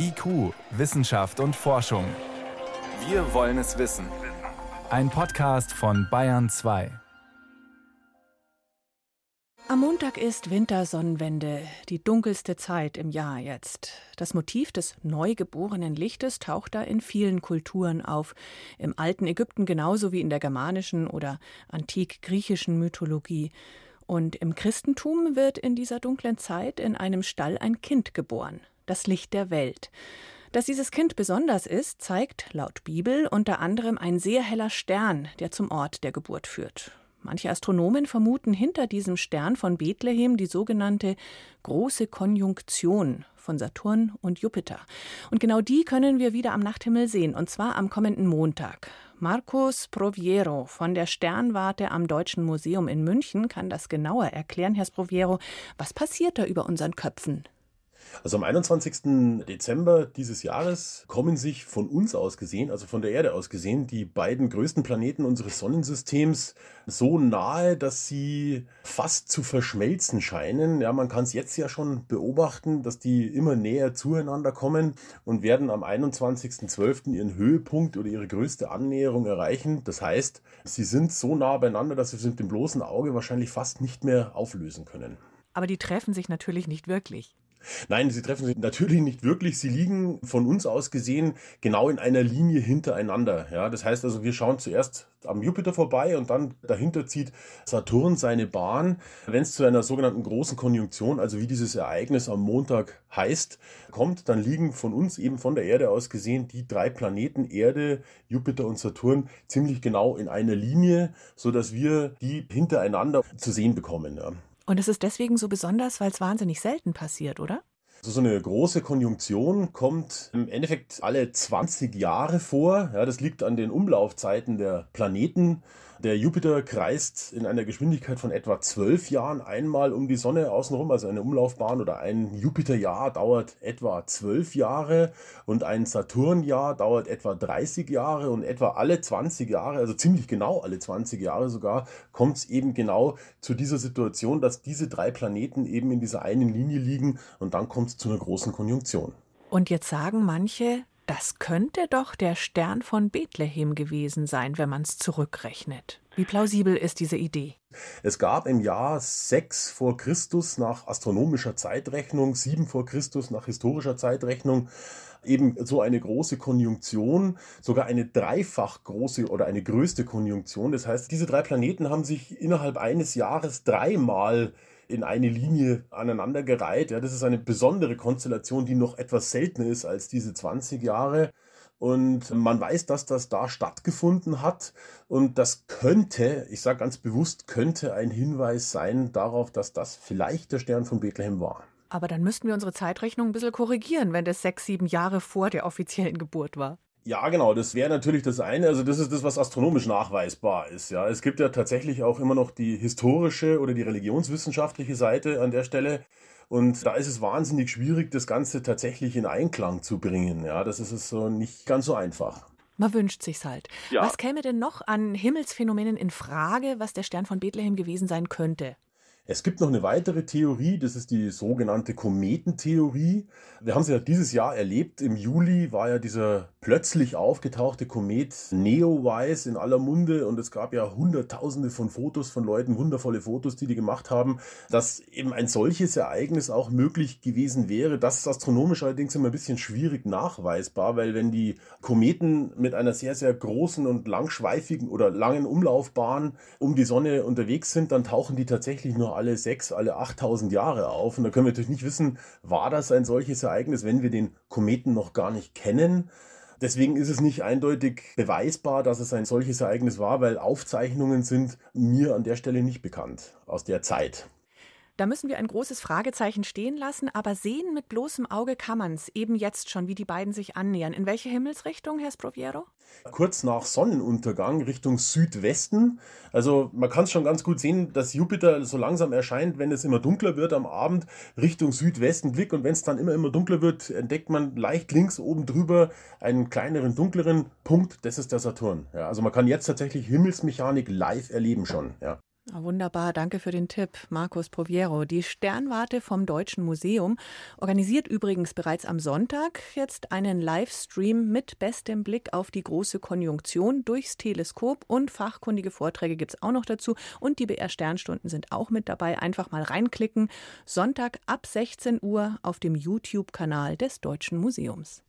IQ, Wissenschaft und Forschung. Wir wollen es wissen. Ein Podcast von Bayern 2. Am Montag ist Wintersonnenwende, die dunkelste Zeit im Jahr jetzt. Das Motiv des neugeborenen Lichtes taucht da in vielen Kulturen auf. Im alten Ägypten genauso wie in der germanischen oder antik-griechischen Mythologie. Und im Christentum wird in dieser dunklen Zeit in einem Stall ein Kind geboren das Licht der Welt. Dass dieses Kind besonders ist, zeigt laut Bibel unter anderem ein sehr heller Stern, der zum Ort der Geburt führt. Manche Astronomen vermuten hinter diesem Stern von Bethlehem die sogenannte große Konjunktion von Saturn und Jupiter. Und genau die können wir wieder am Nachthimmel sehen, und zwar am kommenden Montag. Marcos Proviero von der Sternwarte am Deutschen Museum in München kann das genauer erklären. Herr Proviero, was passiert da über unseren Köpfen? Also am 21. Dezember dieses Jahres kommen sich von uns aus gesehen, also von der Erde aus gesehen, die beiden größten Planeten unseres Sonnensystems so nahe, dass sie fast zu verschmelzen scheinen. Ja, man kann es jetzt ja schon beobachten, dass die immer näher zueinander kommen und werden am 21.12. ihren Höhepunkt oder ihre größte Annäherung erreichen. Das heißt, sie sind so nah beieinander, dass sie sich mit dem bloßen Auge wahrscheinlich fast nicht mehr auflösen können. Aber die treffen sich natürlich nicht wirklich. Nein, sie treffen sich natürlich nicht wirklich. Sie liegen von uns aus gesehen genau in einer Linie hintereinander. Ja, das heißt also, wir schauen zuerst am Jupiter vorbei und dann dahinter zieht Saturn seine Bahn. Wenn es zu einer sogenannten großen Konjunktion, also wie dieses Ereignis am Montag heißt, kommt, dann liegen von uns eben von der Erde aus gesehen die drei Planeten Erde, Jupiter und Saturn ziemlich genau in einer Linie, so dass wir die hintereinander zu sehen bekommen. Ja. Und es ist deswegen so besonders, weil es wahnsinnig selten passiert, oder? Also so eine große Konjunktion kommt im Endeffekt alle 20 Jahre vor. Ja, das liegt an den Umlaufzeiten der Planeten. Der Jupiter kreist in einer Geschwindigkeit von etwa zwölf Jahren einmal um die Sonne außenrum, also eine Umlaufbahn oder ein Jupiterjahr dauert etwa zwölf Jahre und ein Saturnjahr dauert etwa 30 Jahre und etwa alle 20 Jahre, also ziemlich genau alle 20 Jahre sogar, kommt es eben genau zu dieser Situation, dass diese drei Planeten eben in dieser einen Linie liegen und dann kommt es zu einer großen Konjunktion. Und jetzt sagen manche, das könnte doch der Stern von Bethlehem gewesen sein, wenn man es zurückrechnet. Wie plausibel ist diese Idee? Es gab im Jahr 6 vor Christus nach astronomischer Zeitrechnung, 7 vor Christus nach historischer Zeitrechnung eben so eine große Konjunktion, sogar eine dreifach große oder eine größte Konjunktion. Das heißt, diese drei Planeten haben sich innerhalb eines Jahres dreimal in eine Linie aneinandergereiht. Ja, das ist eine besondere Konstellation, die noch etwas seltener ist als diese 20 Jahre. Und man weiß, dass das da stattgefunden hat. Und das könnte, ich sage ganz bewusst, könnte ein Hinweis sein darauf, dass das vielleicht der Stern von Bethlehem war. Aber dann müssten wir unsere Zeitrechnung ein bisschen korrigieren, wenn das sechs, sieben Jahre vor der offiziellen Geburt war. Ja, genau, das wäre natürlich das eine. Also das ist das, was astronomisch nachweisbar ist. Ja, es gibt ja tatsächlich auch immer noch die historische oder die religionswissenschaftliche Seite an der Stelle. Und da ist es wahnsinnig schwierig, das Ganze tatsächlich in Einklang zu bringen. Ja, das ist es so nicht ganz so einfach. Man wünscht sich's halt. Ja. Was käme denn noch an Himmelsphänomenen in Frage, was der Stern von Bethlehem gewesen sein könnte? Es gibt noch eine weitere Theorie, das ist die sogenannte Kometentheorie. Wir haben sie ja dieses Jahr erlebt. Im Juli war ja dieser plötzlich aufgetauchte Komet Neowise in aller Munde und es gab ja hunderttausende von Fotos von Leuten, wundervolle Fotos, die die gemacht haben, dass eben ein solches Ereignis auch möglich gewesen wäre. Das ist astronomisch allerdings immer ein bisschen schwierig nachweisbar, weil wenn die Kometen mit einer sehr, sehr großen und langschweifigen oder langen Umlaufbahn um die Sonne unterwegs sind, dann tauchen die tatsächlich nur alle sechs, alle 8000 Jahre auf. Und da können wir natürlich nicht wissen, war das ein solches Ereignis, wenn wir den Kometen noch gar nicht kennen. Deswegen ist es nicht eindeutig beweisbar, dass es ein solches Ereignis war, weil Aufzeichnungen sind mir an der Stelle nicht bekannt aus der Zeit. Da müssen wir ein großes Fragezeichen stehen lassen, aber sehen mit bloßem Auge kann man es eben jetzt schon, wie die beiden sich annähern. In welche Himmelsrichtung, Herr Sproviero? Kurz nach Sonnenuntergang Richtung Südwesten. Also man kann es schon ganz gut sehen, dass Jupiter so langsam erscheint, wenn es immer dunkler wird am Abend, Richtung Südwesten Blick. Und wenn es dann immer, immer dunkler wird, entdeckt man leicht links oben drüber einen kleineren, dunkleren Punkt. Das ist der Saturn. Ja, also man kann jetzt tatsächlich Himmelsmechanik live erleben schon. Ja. Wunderbar, danke für den Tipp, Markus Proviero. Die Sternwarte vom Deutschen Museum organisiert übrigens bereits am Sonntag jetzt einen Livestream mit bestem Blick auf die große Konjunktion durchs Teleskop und fachkundige Vorträge gibt es auch noch dazu und die BR Sternstunden sind auch mit dabei. Einfach mal reinklicken. Sonntag ab 16 Uhr auf dem YouTube-Kanal des Deutschen Museums.